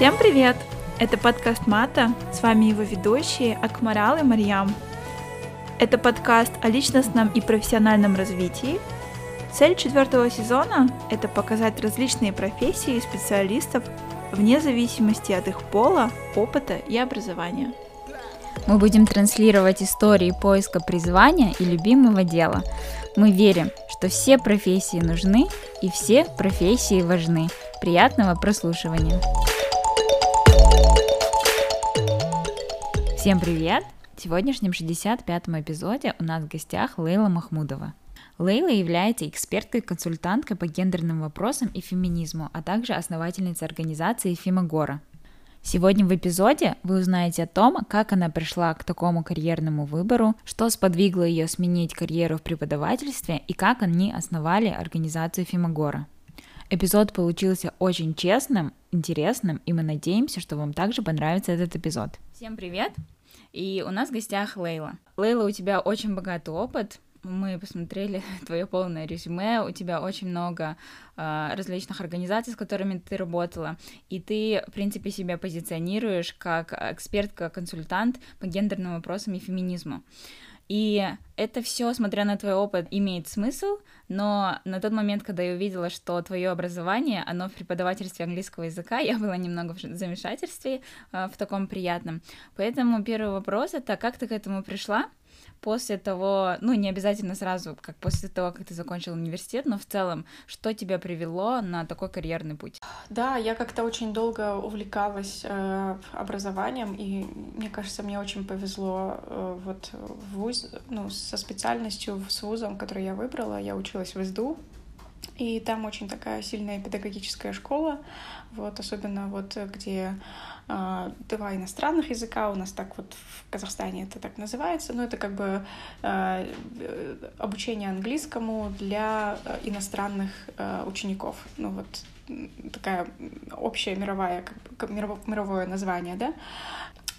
Всем привет! Это подкаст Мата, с вами его ведущие Акмарал и Марьям. Это подкаст о личностном и профессиональном развитии. Цель четвертого сезона – это показать различные профессии и специалистов вне зависимости от их пола, опыта и образования. Мы будем транслировать истории поиска призвания и любимого дела. Мы верим, что все профессии нужны и все профессии важны. Приятного прослушивания! Всем привет! В сегодняшнем 65-м эпизоде у нас в гостях Лейла Махмудова. Лейла является эксперткой-консультанткой по гендерным вопросам и феминизму, а также основательницей организации Фимагора. Сегодня в эпизоде вы узнаете о том, как она пришла к такому карьерному выбору, что сподвигло ее сменить карьеру в преподавательстве и как они основали организацию Фимагора. Эпизод получился очень честным, интересным, и мы надеемся, что вам также понравится этот эпизод. Всем привет! И у нас в гостях Лейла. Лейла, у тебя очень богатый опыт. Мы посмотрели твое полное резюме, у тебя очень много э, различных организаций, с которыми ты работала, и ты, в принципе, себя позиционируешь как экспертка, консультант по гендерным вопросам и феминизму. И это все, смотря на твой опыт, имеет смысл, но на тот момент, когда я увидела, что твое образование, оно в преподавательстве английского языка, я была немного в замешательстве, э, в таком приятном. Поэтому первый вопрос это, как ты к этому пришла? После того, ну, не обязательно сразу, как после того, как ты закончил университет, но в целом, что тебя привело на такой карьерный путь? Да, я как-то очень долго увлекалась э, образованием, и мне кажется, мне очень повезло э, вот в вуз, ну, со специальностью, с вузом, который я выбрала. Я училась в СДУ, и там очень такая сильная педагогическая школа, вот, особенно вот где два иностранных языка, у нас так вот в Казахстане это так называется, но это как бы а, обучение английскому для иностранных а, учеников, ну вот такая общая мировая, как бы, мировое название, да,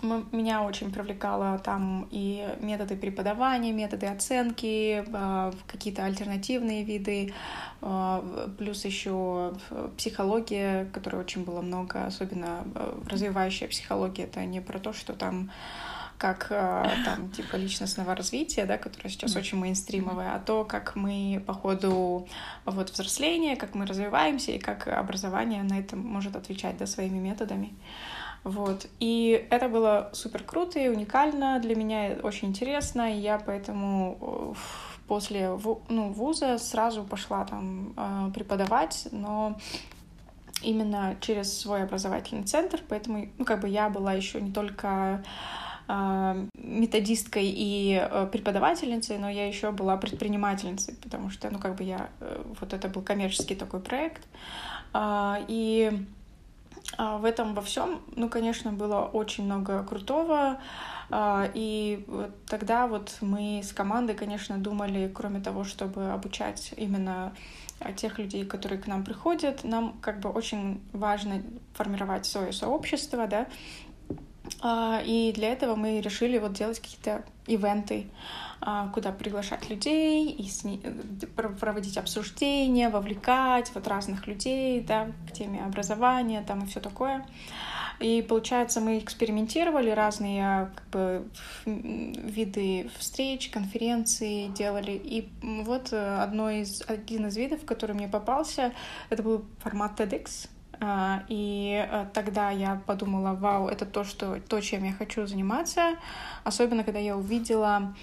меня очень привлекало там и методы преподавания, методы оценки, а, какие-то альтернативные виды, а, плюс еще психология, которой очень было много, особенно развивающая психология. Это не про то, что там как там типа личностного развития, да, которое сейчас очень мейнстримовое, а то, как мы по ходу вот взросления, как мы развиваемся и как образование на это может отвечать да, своими методами. Вот. И это было супер круто и уникально для меня, очень интересно, и я поэтому э, после ну, вуза сразу пошла там э, преподавать, но именно через свой образовательный центр, поэтому, ну, как бы я была еще не только э, методисткой и преподавательницей, но я еще была предпринимательницей, потому что, ну, как бы я, вот это был коммерческий такой проект, и а, в этом во всем, ну, конечно, было очень много крутого. А, и тогда вот мы с командой, конечно, думали, кроме того, чтобы обучать именно тех людей, которые к нам приходят, нам как бы очень важно формировать свое сообщество, да, а, и для этого мы решили вот делать какие-то ивенты, а, куда приглашать людей и с ней, э, проводить обсуждения, вовлекать вот разных людей, да, к теме образования там и все такое. И получается, мы экспериментировали разные как бы, виды встреч, конференций делали. И вот э, одно из, один из видов, который мне попался, это был формат TEDx. А, и э, тогда я подумала, вау, это то, что, то, чем я хочу заниматься. Особенно, когда я увидела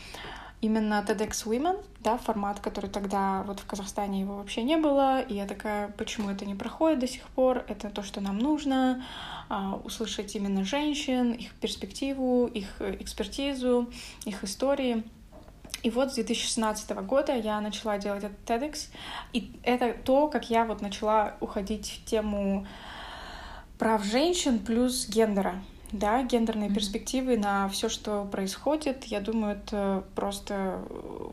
именно TEDx Women, да, формат, который тогда вот в Казахстане его вообще не было, и я такая, почему это не проходит до сих пор, это то, что нам нужно, а, услышать именно женщин, их перспективу, их экспертизу, их истории. И вот с 2016 года я начала делать этот TEDx, и это то, как я вот начала уходить в тему прав женщин плюс гендера да, гендерные mm-hmm. перспективы на все, что происходит. Я думаю, это просто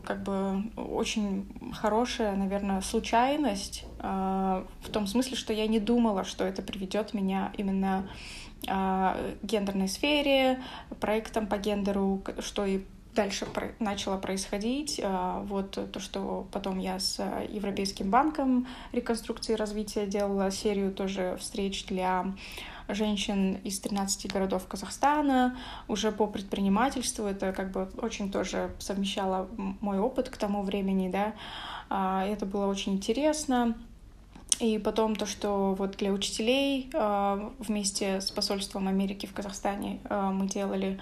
как бы очень хорошая, наверное, случайность э, в том смысле, что я не думала, что это приведет меня именно э, гендерной сфере, проектам по гендеру, что и дальше начало происходить. Вот то, что потом я с Европейским банком реконструкции и развития делала серию тоже встреч для женщин из 13 городов Казахстана, уже по предпринимательству. Это как бы очень тоже совмещало мой опыт к тому времени, да. Это было очень интересно. И потом то, что вот для учителей э, вместе с посольством Америки в Казахстане э, мы делали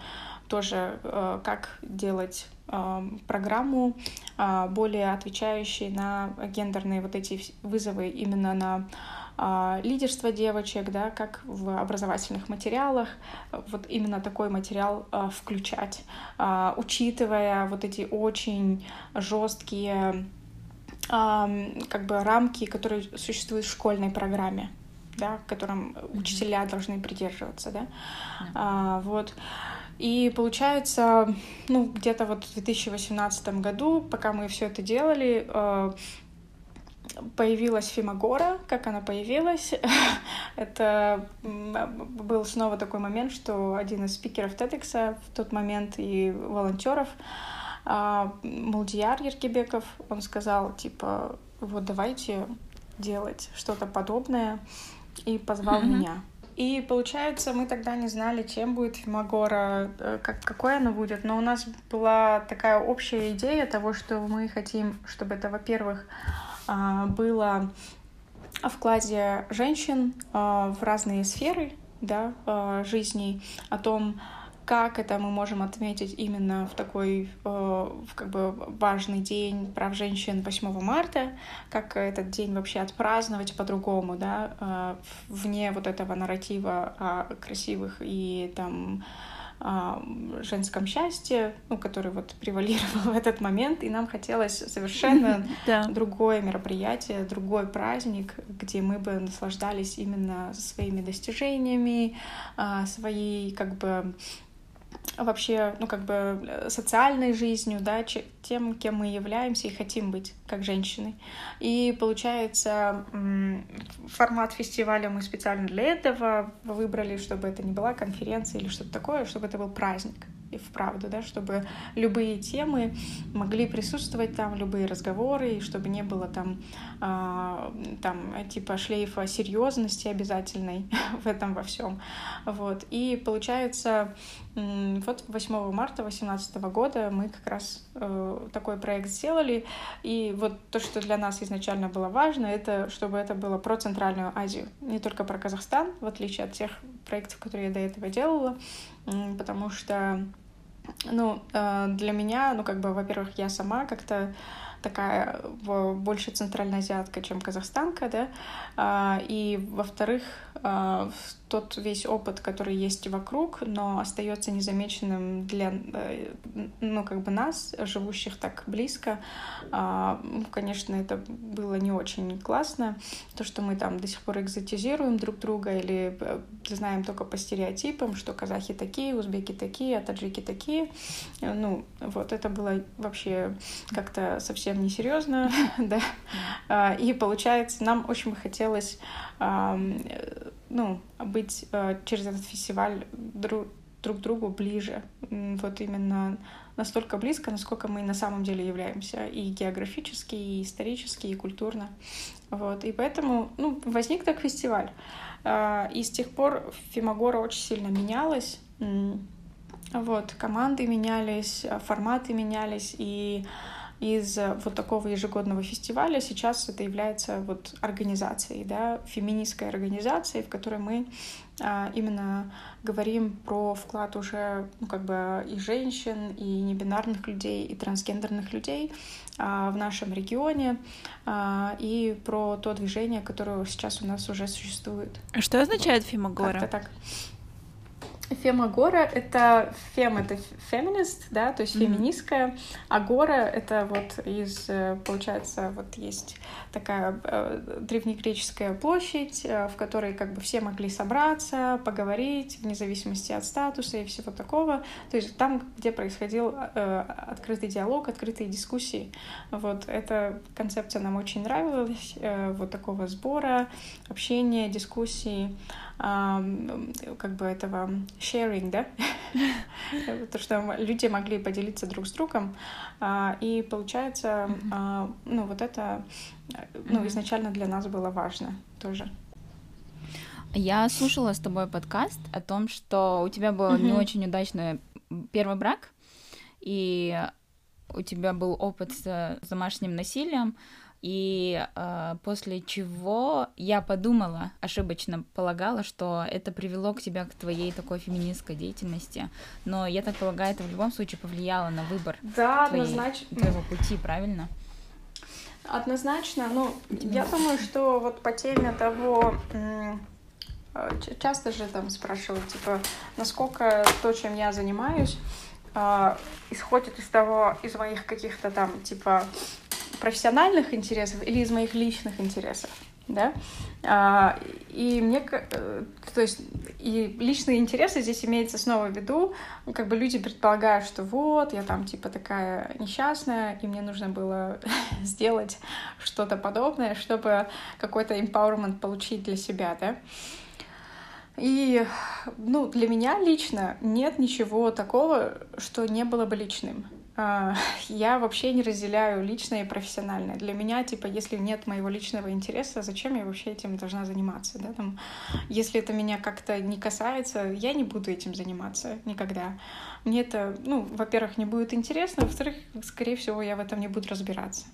тоже, э, как делать программу, более отвечающей на гендерные вот эти вызовы именно на лидерство девочек, да, как в образовательных материалах, вот именно такой материал включать, учитывая вот эти очень жесткие как бы рамки, которые существуют в школьной программе, да, которым учителя должны придерживаться, да, mm-hmm. а, вот. И получается, ну, где-то вот в 2018 году, пока мы все это делали, а, появилась Фимагора, как она появилась. это был снова такой момент, что один из спикеров TEDx в тот момент и волонтеров а, Мулдияр Еркебеков, он сказал, типа, вот давайте делать что-то подобное, и позвал mm-hmm. меня. И получается, мы тогда не знали, чем будет Фимагора, э, как, какой она будет, но у нас была такая общая идея того, что мы хотим, чтобы это, во-первых, а, было о вкладе женщин а, в разные сферы да, а, жизни, о том, как это мы можем отметить именно в такой э, как бы важный день прав женщин 8 марта, как этот день вообще отпраздновать по-другому, да, э, вне вот этого нарратива о красивых и там женском счастье, ну, который вот превалировал в этот момент, и нам хотелось совершенно другое мероприятие, другой праздник, где мы бы наслаждались именно своими достижениями, а, своей как бы вообще, ну, как бы э, социальной жизнью, да, тем, кем мы являемся и хотим быть как женщины. И получается, формат фестиваля мы специально для этого выбрали, чтобы это не была конференция или что-то такое, чтобы это был праздник и вправду, да, чтобы любые темы могли присутствовать там, любые разговоры, и чтобы не было там, э, там типа шлейфа серьезности обязательной в этом во всем. Вот. И получается, вот 8 марта 2018 года мы как раз э, такой проект сделали, и вот то, что для нас изначально было важно, это чтобы это было про Центральную Азию, не только про Казахстан, в отличие от тех проектов, которые я до этого делала, потому что ну, э, для меня, ну, как бы, во-первых, я сама как-то такая больше центральноазиатка, чем казахстанка, да, а, и, во-вторых, а, тот весь опыт, который есть вокруг, но остается незамеченным для, э, ну, как бы нас, живущих так близко. А, конечно, это было не очень классно, то, что мы там до сих пор экзотизируем друг друга или э, знаем только по стереотипам, что казахи такие, узбеки такие, а таджики такие. Ну, вот это было вообще как-то совсем несерьезно, да. И получается, нам очень бы хотелось ну, быть э, через этот фестиваль друг, друг другу ближе. Вот именно настолько близко, насколько мы на самом деле являемся и географически, и исторически, и культурно. Вот. И поэтому ну, возник так фестиваль. Э, и с тех пор Фимагора очень сильно менялась. Вот, команды менялись, форматы менялись, и из э, вот такого ежегодного фестиваля сейчас это является вот организацией, да, феминистской организацией, в которой мы а, именно говорим про вклад уже ну, как бы и женщин, и небинарных людей, и трансгендерных людей а, в нашем регионе, а, и про то движение, которое сейчас у нас уже существует. А что означает Фимагора? Как-то так. Фемагора — это фем — это феминист, да, то есть mm-hmm. феминистская, а гора — это вот из, э, получается, вот есть такая э, древнегреческая площадь, э, в которой как бы все могли собраться, поговорить, вне зависимости от статуса и всего такого, то есть там, где происходил э, открытый диалог, открытые дискуссии. Вот эта концепция нам очень нравилась, э, вот такого сбора, общения, дискуссии. Как бы этого sharing, да, то, что люди могли поделиться друг с другом, а, и получается, а, ну вот это, ну изначально для нас было важно тоже. Я слушала с тобой подкаст о том, что у тебя был не очень удачный первый брак, и у тебя был опыт с домашним насилием, и э, после чего я подумала, ошибочно полагала, что это привело к тебе к твоей такой феминистской деятельности. Но я так полагаю, это в любом случае повлияло на выбор да, твоей, однозначно. твоего пути, правильно? Однозначно. Ну, я думаю, что вот по теме того, э, часто же там спрашивают, типа, насколько то, чем я занимаюсь, э, исходит из того, из моих каких-то там, типа, профессиональных интересов или из моих личных интересов, да, а, и мне, э, то есть, и личные интересы здесь имеется снова в виду, как бы люди предполагают, что вот, я там, типа, такая несчастная, и мне нужно было сделать что-то подобное, чтобы какой-то empowerment получить для себя, да, и, ну, для меня лично нет ничего такого, что не было бы личным. А, я вообще не разделяю личное и профессиональное. Для меня, типа, если нет моего личного интереса, зачем я вообще этим должна заниматься, да, там, если это меня как-то не касается, я не буду этим заниматься никогда. Мне это, ну, во-первых, не будет интересно, во-вторых, скорее всего, я в этом не буду разбираться.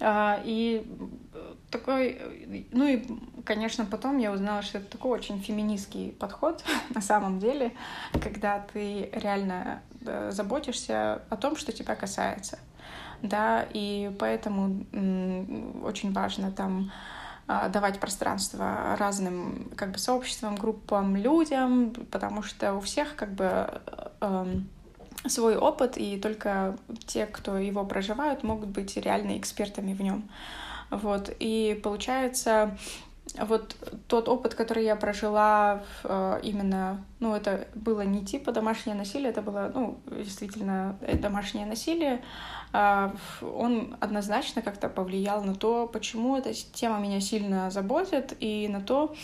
А, и такой, ну и, конечно, потом я узнала, что это такой очень феминистский подход на самом деле, когда ты реально Э, заботишься о том, что тебя касается. Да, и поэтому очень важно там а, давать пространство разным как бы сообществам, группам, людям, потому что у всех как бы э, свой опыт, и только те, кто его проживают, могут быть реально экспертами в нем. Вот, и получается, вот тот опыт, который я прожила э, именно, ну, это было не типа домашнее насилие, это было, ну, действительно э, домашнее насилие, э, он однозначно как-то повлиял на то, почему эта тема меня сильно заботит, и на то,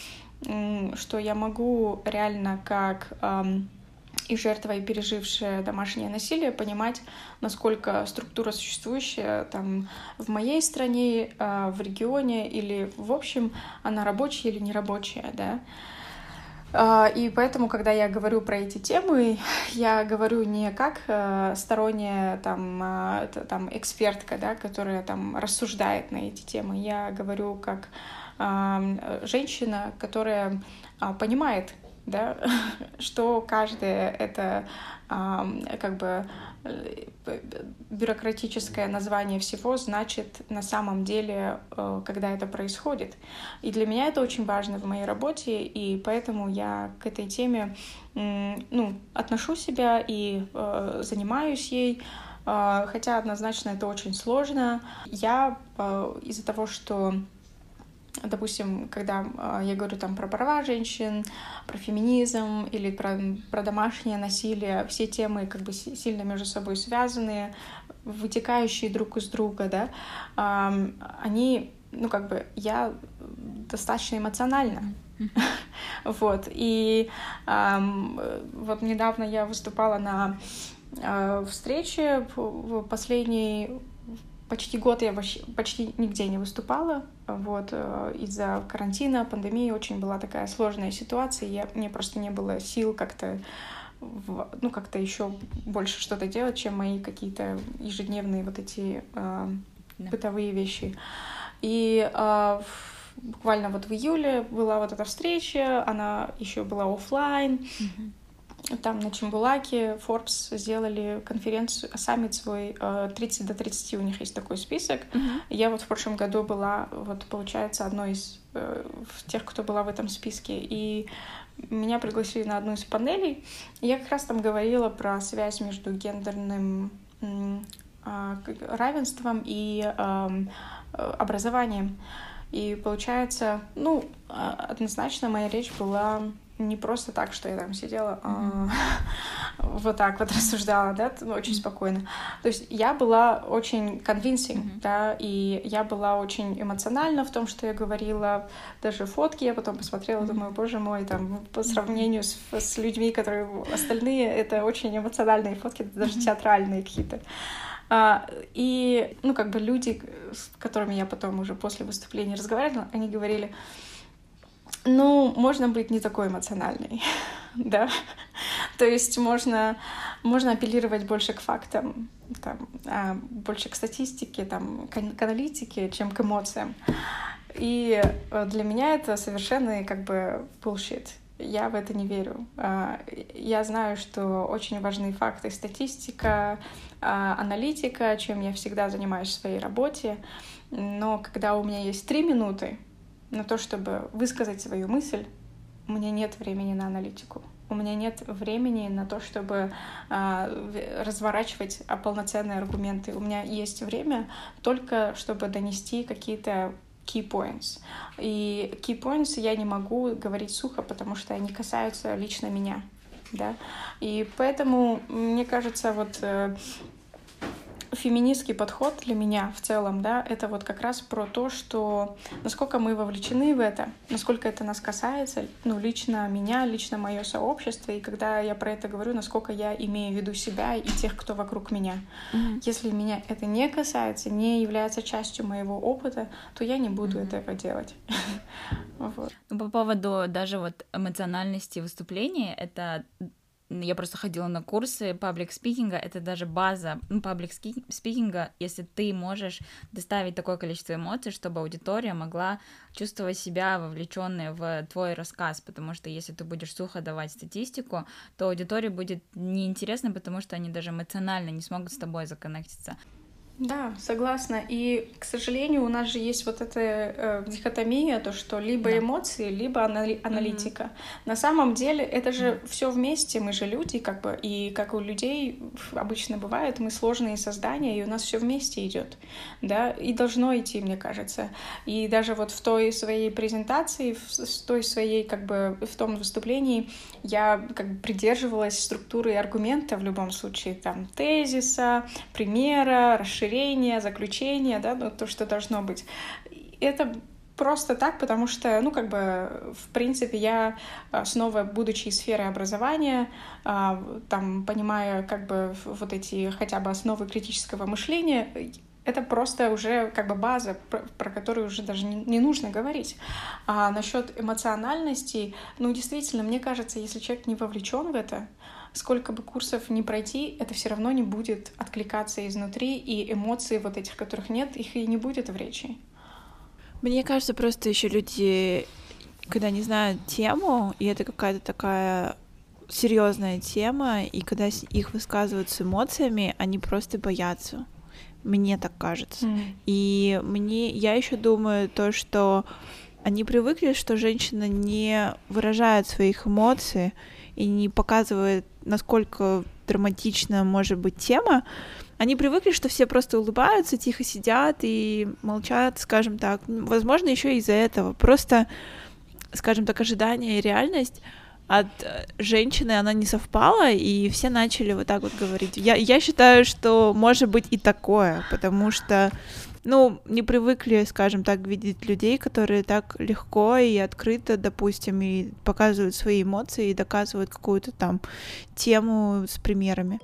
что я могу реально как... Э, и жертва, и пережившая домашнее насилие, понимать, насколько структура существующая там в моей стране, а, в регионе или в общем, она рабочая или нерабочая, да. А, и поэтому, когда я говорю про эти темы, я говорю не как э, сторонняя там, а, там экспертка, да, которая там рассуждает на эти темы. Я говорю как женщина, которая понимает, да, что каждое это как бы э, бюрократическое название всего значит на самом деле, э, когда это происходит. И для меня это очень важно в моей работе, и поэтому я к этой теме ну, отношу себя и э, занимаюсь ей. Хотя однозначно это очень сложно. Я из-за того, что допустим, когда э, я говорю там про права женщин, про феминизм или про, про домашнее насилие, все темы как бы сильно между собой связанные, вытекающие друг из друга, да, они, ну как бы, я достаточно эмоциональна. Вот, и вот недавно я выступала на э, встрече в последней почти год я вообще почти нигде не выступала. Вот, э, из-за карантина, пандемии очень была такая сложная ситуация. Я, мне просто не было сил как-то в, ну, как-то еще больше что-то делать, чем мои какие-то ежедневные вот эти э, да. бытовые вещи. И э, буквально вот в июле была вот эта встреча, она еще была офлайн. Mm-hmm там на Чембулаке Forbes сделали конференцию, саммит свой 30 э, до 30, у них есть такой список. Mm-hmm. Я вот в прошлом году была, вот получается, одной из э, тех, кто была в этом списке. И меня пригласили на одну из панелей. Я как раз там говорила про связь между гендерным а, равенством и образованием. И получается, ну, а, однозначно моя речь была не просто так, что я там сидела, а, вот так вот рассуждала, да, ну, очень спокойно. То есть я была очень convincing, да, и я была очень эмоциональна в том, что я говорила. Даже фотки я потом посмотрела, думаю, боже мой, там, по сравнению с, с людьми, которые остальные, это очень эмоциональные фотки, даже театральные какие-то. А, и, ну, как бы люди, с которыми я потом уже после выступления разговаривала, они говорили, ну, можно быть не такой эмоциональной, да. То есть можно, можно апеллировать больше к фактам, там, а больше к статистике, там, к аналитике, чем к эмоциям. И э, для меня это совершенно как бы bullshit. Я в это не верю. А, я знаю, что очень важны факты, статистика, а, аналитика, чем я всегда занимаюсь в своей работе. Но когда у меня есть три минуты, на то, чтобы высказать свою мысль, у меня нет времени на аналитику. У меня нет времени на то, чтобы э, разворачивать полноценные аргументы. У меня есть время только, чтобы донести какие-то key points. И key points я не могу говорить сухо, потому что они касаются лично меня. Да? И поэтому, мне кажется, вот э, феминистский подход для меня в целом, да, это вот как раз про то, что насколько мы вовлечены в это, насколько это нас касается, ну, лично меня, лично мое сообщество, и когда я про это говорю, насколько я имею в виду себя и тех, кто вокруг меня. Mm-hmm. Если меня это не касается, не является частью моего опыта, то я не буду mm-hmm. этого делать. вот. Ну, по поводу даже вот эмоциональности выступления, это я просто ходила на курсы паблик спикинга, это даже база ну, паблик спикинга, если ты можешь доставить такое количество эмоций, чтобы аудитория могла чувствовать себя вовлеченной в твой рассказ, потому что если ты будешь сухо давать статистику, то аудитории будет неинтересно, потому что они даже эмоционально не смогут с тобой законнектиться. Да, согласна. И, к сожалению, у нас же есть вот эта э, дихотомия, то, что либо да. эмоции, либо анали- аналитика. Mm-hmm. На самом деле это же mm-hmm. все вместе, мы же люди, как бы, и как у людей обычно бывает, мы сложные создания, и у нас все вместе идет, да, и должно идти, мне кажется. И даже вот в той своей презентации, в той своей, как бы, в том выступлении я как бы придерживалась структуры аргумента в любом случае, там, тезиса, примера, расширения расширение, заключение, да, ну, то, что должно быть. Это просто так, потому что, ну, как бы, в принципе, я а, снова, будучи из сферы образования, а, там, понимая, как бы, вот эти хотя бы основы критического мышления, это просто уже как бы база, про, которую уже даже не нужно говорить. А насчет эмоциональности, ну, действительно, мне кажется, если человек не вовлечен в это, сколько бы курсов не пройти, это все равно не будет откликаться изнутри, и эмоции вот этих, которых нет, их и не будет в речи. Мне кажется, просто еще люди, когда не знают тему, и это какая-то такая серьезная тема, и когда их высказывают с эмоциями, они просто боятся. Мне так кажется. Mm. И мне, я еще думаю то, что они привыкли, что женщина не выражает своих эмоций и не показывает насколько драматична может быть тема, они привыкли, что все просто улыбаются, тихо сидят и молчат, скажем так. Возможно, еще из-за этого. Просто, скажем так, ожидание и реальность от э, женщины, она не совпала, и все начали вот так вот говорить. Я, я считаю, что может быть и такое, потому что ну, не привыкли, скажем так, видеть людей, которые так легко и открыто, допустим, и показывают свои эмоции и доказывают какую-то там тему с примерами.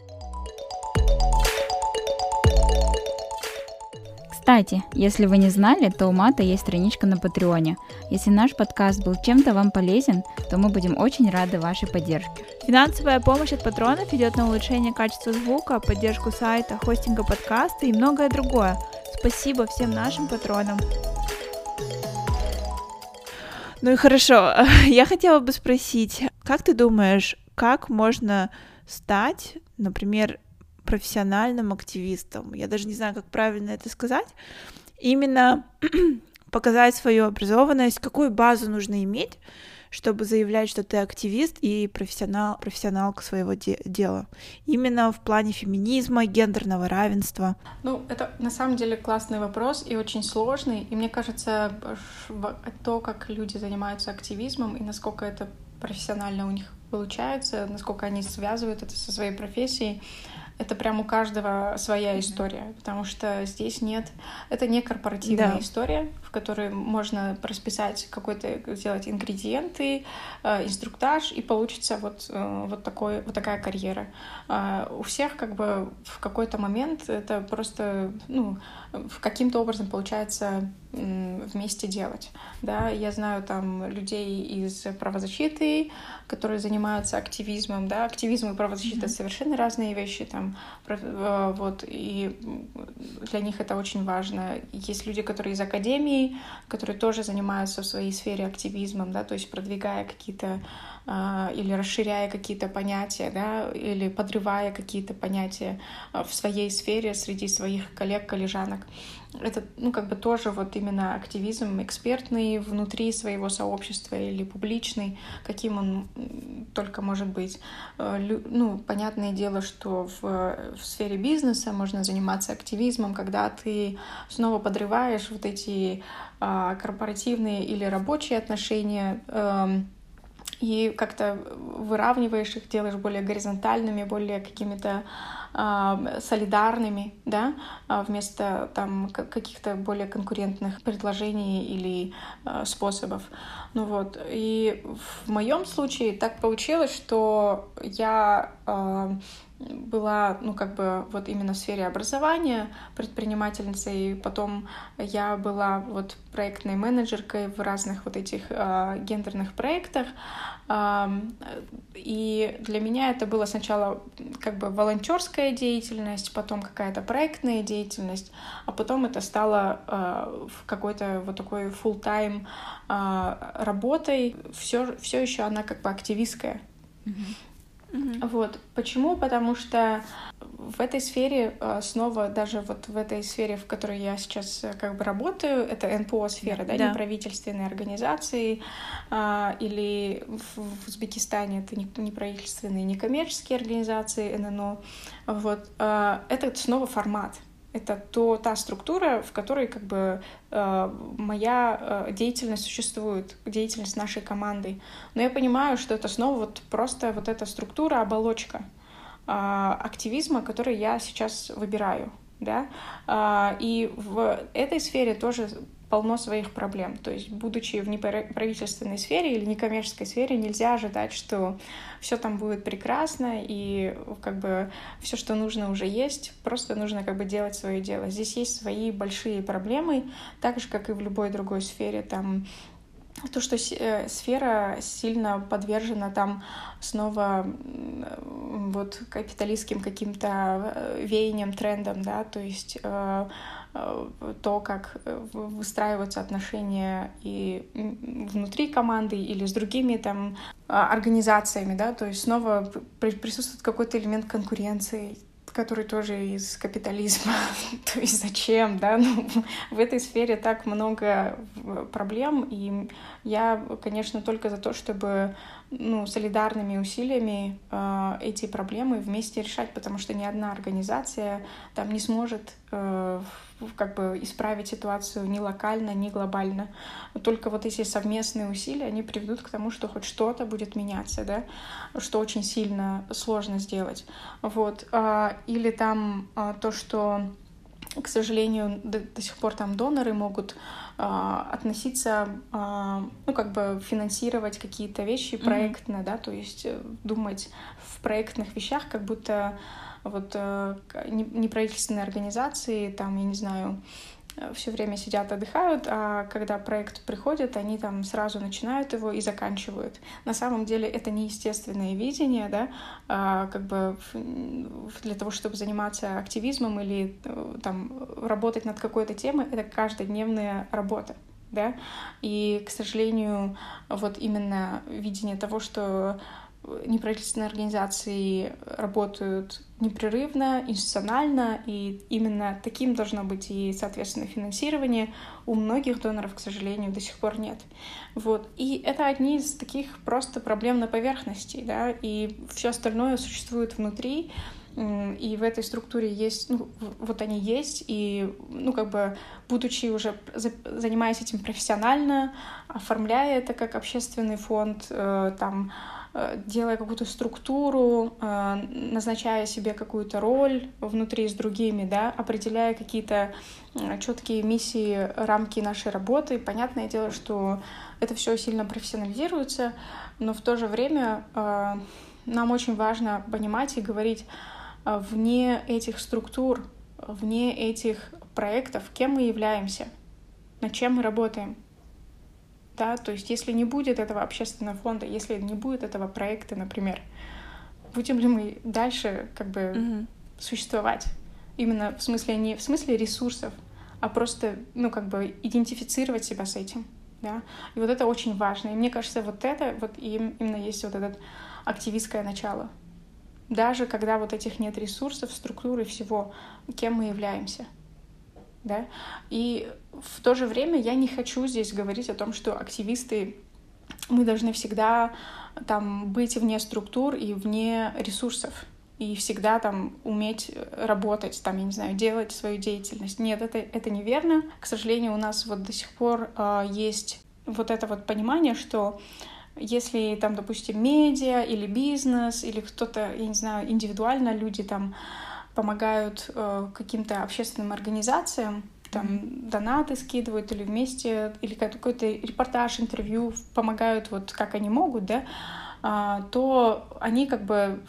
Кстати, если вы не знали, то у Мата есть страничка на Патреоне. Если наш подкаст был чем-то вам полезен, то мы будем очень рады вашей поддержке. Финансовая помощь от патронов идет на улучшение качества звука, поддержку сайта, хостинга подкаста и многое другое – Спасибо всем нашим патронам. Ну и хорошо, я хотела бы спросить, как ты думаешь, как можно стать, например, профессиональным активистом? Я даже не знаю, как правильно это сказать. Именно показать свою образованность, какую базу нужно иметь, чтобы заявлять, что ты активист и профессионал, профессионалка своего де- дела. Именно в плане феминизма, гендерного равенства. Ну, это на самом деле классный вопрос и очень сложный. И мне кажется, то, как люди занимаются активизмом и насколько это профессионально у них получается, насколько они связывают это со своей профессией это прям у каждого своя история, потому что здесь нет, это не корпоративная да. история, в которой можно расписать какой-то, сделать ингредиенты, э, инструктаж, и получится вот, э, вот, такой, вот такая карьера. Э, у всех как бы в какой-то момент это просто, ну, каким-то образом получается вместе делать. Да, я знаю там людей из правозащиты, которые занимаются активизмом, да, активизм и правозащита mm-hmm. совершенно разные вещи, там, э, вот, и для них это очень важно. Есть люди, которые из академии, которые тоже занимаются в своей сфере активизмом, да, то есть продвигая какие-то или расширяя какие-то понятия, да, или подрывая какие-то понятия а, в своей сфере среди своих коллег, коллежанок. Это, ну, как бы тоже вот именно активизм экспертный внутри своего сообщества или публичный, каким он только может быть. А, ну, понятное дело, что в, в сфере бизнеса можно заниматься активизмом, когда ты снова подрываешь вот эти корпоративные или рабочие отношения, эм, и как-то выравниваешь их, делаешь более горизонтальными, более какими-то э, солидарными, да, а вместо там каких-то более конкурентных предложений или э, способов. Ну вот, и в моем случае так получилось, что я э, была, ну, как бы, вот именно в сфере образования предпринимательницей, потом я была вот проектной менеджеркой в разных вот этих э, гендерных проектах, э, и для меня это было сначала как бы волонтерская деятельность, потом какая-то проектная деятельность, а потом это стало э, какой-то вот такой full-time э, работой, все, все еще она как бы активистская. Mm-hmm. Mm-hmm. Вот. Почему? Потому что в этой сфере э, снова, даже вот в этой сфере, в которой я сейчас э, как бы работаю, это НПО-сфера, да, да, неправительственные организации, а, или в Узбекистане это неправительственные, некоммерческие организации, ННО. Вот. А, это снова формат это то, та структура, в которой как бы э, моя э, деятельность существует, деятельность нашей команды. Но я понимаю, что это снова вот просто вот эта структура, оболочка э, активизма, который я сейчас выбираю. Да? Э, и в этой сфере тоже полно своих проблем. То есть, будучи в неправительственной сфере или некоммерческой сфере, нельзя ожидать, что все там будет прекрасно и как бы все, что нужно, уже есть. Просто нужно как бы делать свое дело. Здесь есть свои большие проблемы, так же, как и в любой другой сфере. Там то, что э, сфера сильно подвержена там снова вот капиталистским каким-то э, веяниям, трендам, да, то есть э, то, как выстраиваются отношения и внутри команды или с другими там организациями, да, то есть снова присутствует какой-то элемент конкуренции, который тоже из капитализма. То есть зачем, да? Ну, в этой сфере так много проблем, и я, конечно, только за то, чтобы ну, солидарными усилиями э, эти проблемы вместе решать, потому что ни одна организация там не сможет э, как бы исправить ситуацию ни локально, ни глобально. Только вот эти совместные усилия, они приведут к тому, что хоть что-то будет меняться, да, что очень сильно сложно сделать. Вот. А, или там а, то, что к сожалению, до, до сих пор там доноры могут а, относиться, а, ну, как бы финансировать какие-то вещи проектно, mm-hmm. да, то есть э, думать в проектных вещах, как будто вот э, неправительственные организации, там, я не знаю, э, все время сидят, отдыхают, а когда проект приходит, они там сразу начинают его и заканчивают. На самом деле это неестественное видение, да, а, как бы для того, чтобы заниматься активизмом или э, там работать над какой-то темой, это каждодневная работа. Да? И, к сожалению, вот именно видение того, что неправительственные организации работают непрерывно, институционально, и именно таким должно быть и, соответственно, финансирование. У многих доноров, к сожалению, до сих пор нет. Вот. И это одни из таких просто проблем на поверхности, да, и все остальное существует внутри, и в этой структуре есть, ну, вот они есть, и, ну, как бы, будучи уже, занимаясь этим профессионально, оформляя это как общественный фонд, э, там, делая какую-то структуру, э, назначая себе какую-то роль внутри с другими, да, определяя какие-то четкие миссии, рамки нашей работы. Понятное дело, что это все сильно профессионализируется, но в то же время нам очень важно понимать и говорить вне этих структур, вне этих проектов, кем мы являемся, над чем мы работаем. Да, то есть если не будет этого общественного фонда, если не будет этого проекта, например, будем ли мы дальше как бы mm-hmm. существовать? Именно в смысле не в смысле ресурсов, а просто, ну, как бы идентифицировать себя с этим. Да? И вот это очень важно. И мне кажется, вот это вот именно есть вот это активистское начало даже когда вот этих нет ресурсов, структуры всего, кем мы являемся. Да? И в то же время я не хочу здесь говорить о том, что активисты, мы должны всегда там быть вне структур и вне ресурсов и всегда там уметь работать, там, я не знаю, делать свою деятельность. Нет, это, это неверно. К сожалению, у нас вот до сих пор э, есть вот это вот понимание, что если там, допустим, медиа или бизнес, или кто-то, я не знаю, индивидуально люди там помогают э, каким-то общественным организациям, там mm-hmm. донаты скидывают или вместе, или какой-то репортаж, интервью помогают вот как они могут, да, а, то они как бы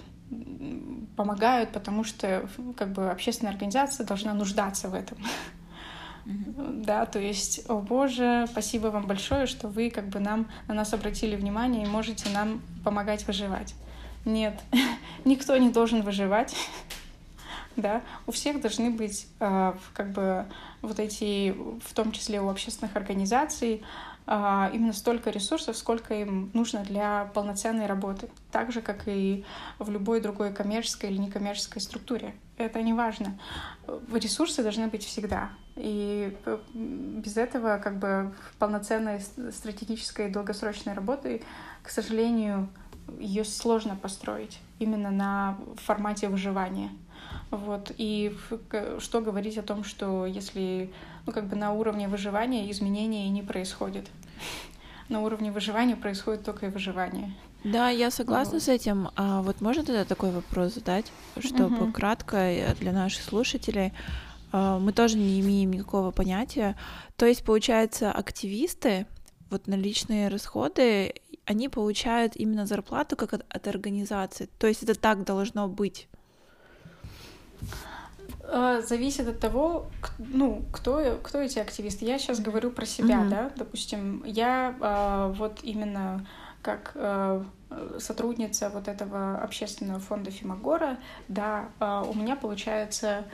помогают, потому что как бы общественная организация должна нуждаться в этом. Да, то есть, о боже, спасибо вам большое, что вы как бы нам, на нас обратили внимание и можете нам помогать выживать. Нет, никто не должен выживать. Да, у всех должны быть э, как бы вот эти, в том числе у общественных организаций, э, именно столько ресурсов, сколько им нужно для полноценной работы, так же, как и в любой другой коммерческой или некоммерческой структуре. Это не важно. Ресурсы должны быть всегда. И э, без этого как бы полноценной стратегической долгосрочной работы, к сожалению, ее сложно построить именно на формате выживания. Вот. И что говорить о том, что если ну, как бы на уровне выживания изменения не происходит. На уровне выживания происходит только и выживание. Да, я согласна вот. с этим. А вот можно тогда такой вопрос задать, чтобы угу. кратко э, для наших слушателей а, мы тоже не имеем никакого понятия. То есть, получается, активисты, вот наличные расходы, они получают именно зарплату как от, от организации. То есть это так должно быть. А, зависит от того, ну, кто, кто эти активисты. Я сейчас говорю про себя, mm-hmm. да, допустим, я э, вот именно как э, сотрудница вот этого общественного фонда Фимагора, да, э, у меня получается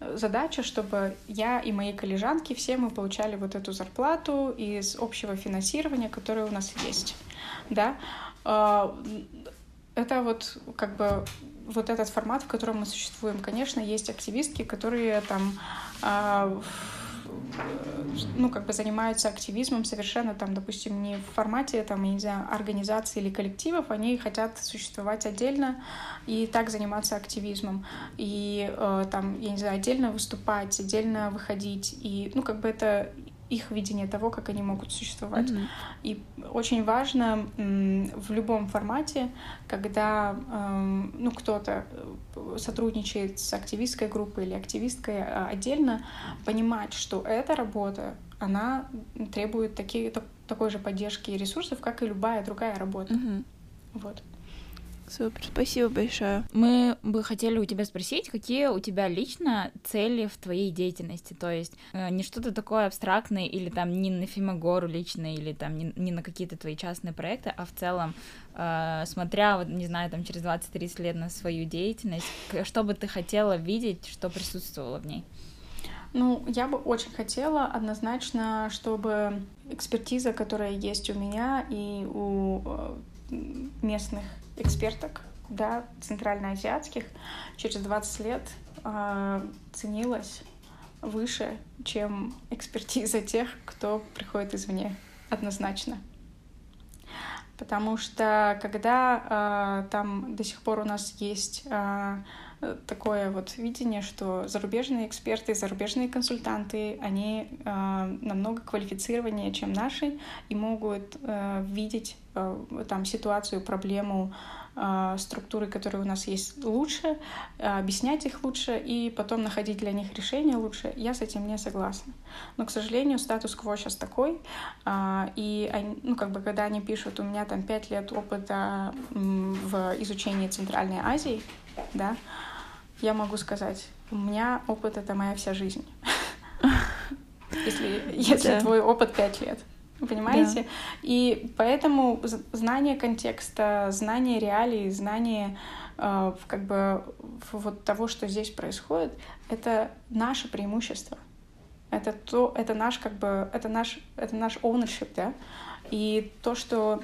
задача, чтобы я и мои коллежанки все мы получали вот эту зарплату из общего финансирования, которое у нас есть, да. Это вот как бы вот этот формат, в котором мы существуем. Конечно, есть активистки, которые там э, ну, как бы занимаются активизмом совершенно там, допустим, не в формате там, я не знаю, организации или коллективов, они хотят существовать отдельно и так заниматься активизмом. И э, там, я не знаю, отдельно выступать, отдельно выходить. И, ну, как бы это их видение того, как они могут существовать. Mm-hmm. И очень важно в любом формате, когда эм, ну, кто-то э, сотрудничает с активистской группой или активисткой а, отдельно, понимать, что эта работа, она требует такие, такой же поддержки и ресурсов, как и любая другая работа. Mm-hmm. Вот. Супер, спасибо большое. Мы бы хотели у тебя спросить, какие у тебя лично цели в твоей деятельности, то есть э, не что-то такое абстрактное или там не на Фимагору лично, или там не, не на какие-то твои частные проекты, а в целом, э, смотря, вот, не знаю, там через 20-30 лет на свою деятельность, что бы ты хотела видеть, что присутствовало в ней? Ну, я бы очень хотела однозначно, чтобы экспертиза, которая есть у меня и у э, местных эксперток, да, центральноазиатских, через 20 лет э, ценилась выше, чем экспертиза тех, кто приходит извне, однозначно. Потому что когда э, там до сих пор у нас есть э, такое вот видение, что зарубежные эксперты, зарубежные консультанты, они э, намного квалифицированнее, чем наши, и могут э, видеть э, там ситуацию, проблему э, структуры, которые у нас есть, лучше, э, объяснять их лучше и потом находить для них решения лучше. Я с этим не согласна. Но, к сожалению, статус-кво сейчас такой, э, и они, ну как бы когда они пишут, у меня там пять лет опыта в изучении Центральной Азии, да, я могу сказать, у меня опыт — это моя вся жизнь. Если, если твой опыт пять лет. Понимаете? Да. И поэтому знание контекста, знание реалий, знание э, как бы вот того, что здесь происходит, это наше преимущество. Это то, это наш как бы, это наш, это наш ownership, да. И то, что,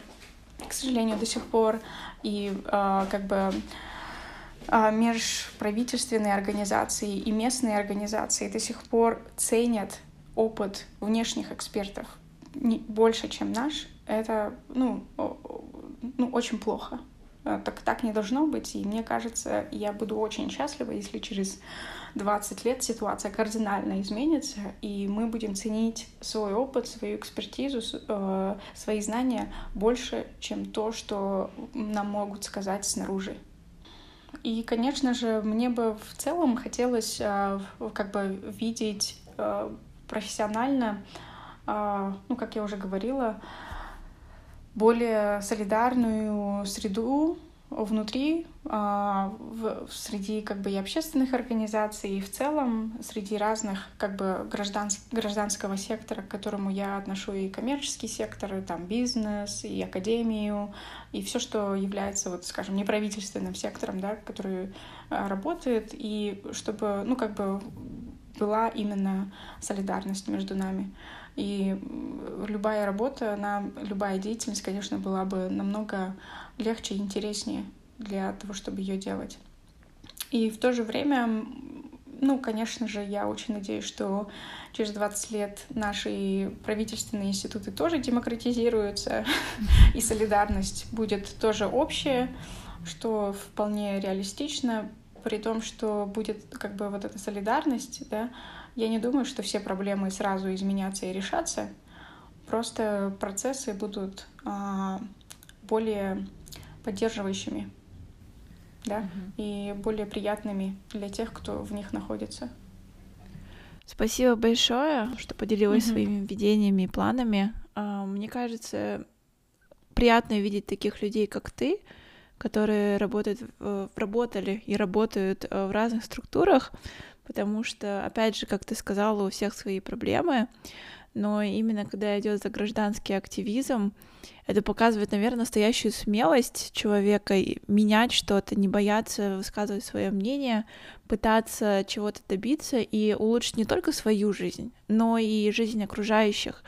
к сожалению, до сих пор и э, как бы межправительственные организации и местные организации до сих пор ценят опыт внешних экспертов больше, чем наш, это ну, ну, очень плохо. А, так, так не должно быть, и мне кажется, я буду очень счастлива, если через 20 лет ситуация кардинально изменится, и мы будем ценить свой опыт, свою экспертизу, э, свои знания больше, чем то, что нам могут сказать снаружи. И, конечно же, мне бы в целом хотелось э, как бы видеть э, профессионально, э, ну, как я уже говорила, более солидарную среду внутри, в, среди как бы и общественных организаций, и в целом среди разных как бы гражданс, гражданского сектора, к которому я отношу и коммерческий сектор, и там бизнес, и академию, и все, что является, вот, скажем, неправительственным сектором, да, который э, работает, и чтобы, ну, как бы была именно солидарность между нами. И любая работа, она, любая деятельность, конечно, была бы намного легче и интереснее для того, чтобы ее делать. И в то же время, ну, конечно же, я очень надеюсь, что через 20 лет наши правительственные институты тоже демократизируются, и солидарность будет тоже общая, что вполне реалистично, при том, что будет как бы вот эта солидарность, да, я не думаю, что все проблемы сразу изменятся и решатся, просто процессы будут а, более поддерживающими, да, угу. и более приятными для тех, кто в них находится. Спасибо большое, что поделилась mm-hmm. своими видениями и планами. А, мне кажется, приятно видеть таких людей, как ты, которые работают, работали и работают э, в разных структурах, потому что, опять же, как ты сказала, у всех свои проблемы, но именно когда идет за гражданский активизм, это показывает, наверное, настоящую смелость человека менять что-то, не бояться высказывать свое мнение, пытаться чего-то добиться и улучшить не только свою жизнь, но и жизнь окружающих.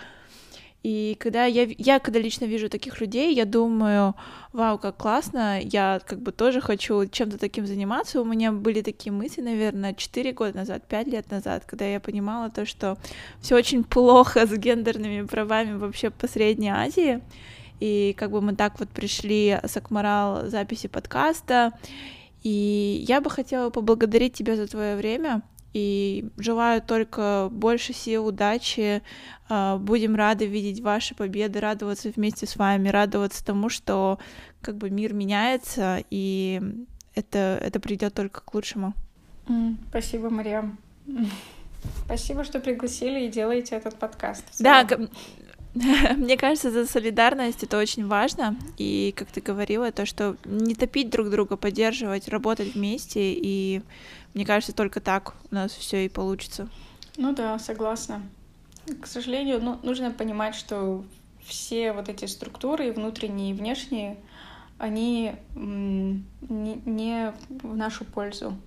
И когда я, я когда лично вижу таких людей, я думаю, вау, как классно, я как бы тоже хочу чем-то таким заниматься. У меня были такие мысли, наверное, 4 года назад, 5 лет назад, когда я понимала то, что все очень плохо с гендерными правами вообще по Средней Азии. И как бы мы так вот пришли с Акмарал записи подкаста. И я бы хотела поблагодарить тебя за твое время, и желаю только больше сил, удачи. А, будем рады видеть ваши победы, радоваться вместе с вами, радоваться тому, что как бы мир меняется, и это, это придет только к лучшему. Спасибо, Мариам. Спасибо, что пригласили и делаете этот подкаст. Да, мне кажется, за солидарность это очень важно. И, как ты говорила, то, что не топить друг друга, поддерживать, работать вместе. И мне кажется, только так у нас все и получится. Ну да, согласна. К сожалению, ну, нужно понимать, что все вот эти структуры, внутренние и внешние, они не в нашу пользу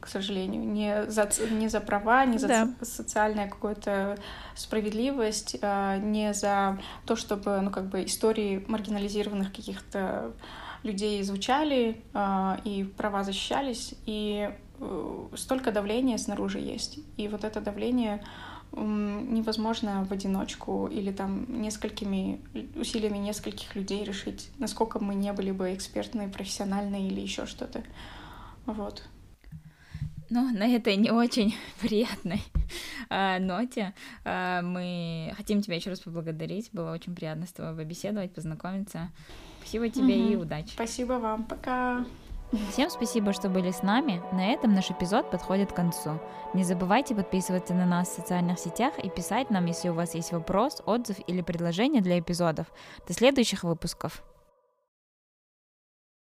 к сожалению, не за, не за права, не за да. социальную какую-то справедливость, а, не за то, чтобы, ну, как бы истории маргинализированных каких-то людей звучали а, и права защищались. И э, столько давления снаружи есть. И вот это давление невозможно в одиночку или там несколькими усилиями нескольких людей решить, насколько мы не были бы экспертные, профессиональные или еще что-то. Вот. Ну, на этой не очень приятной э, ноте э, мы хотим тебя еще раз поблагодарить. Было очень приятно с тобой побеседовать, познакомиться. Спасибо тебе угу. и удачи. Спасибо вам. Пока. Всем спасибо, что были с нами. На этом наш эпизод подходит к концу. Не забывайте подписываться на нас в социальных сетях и писать нам, если у вас есть вопрос, отзыв или предложение для эпизодов. До следующих выпусков.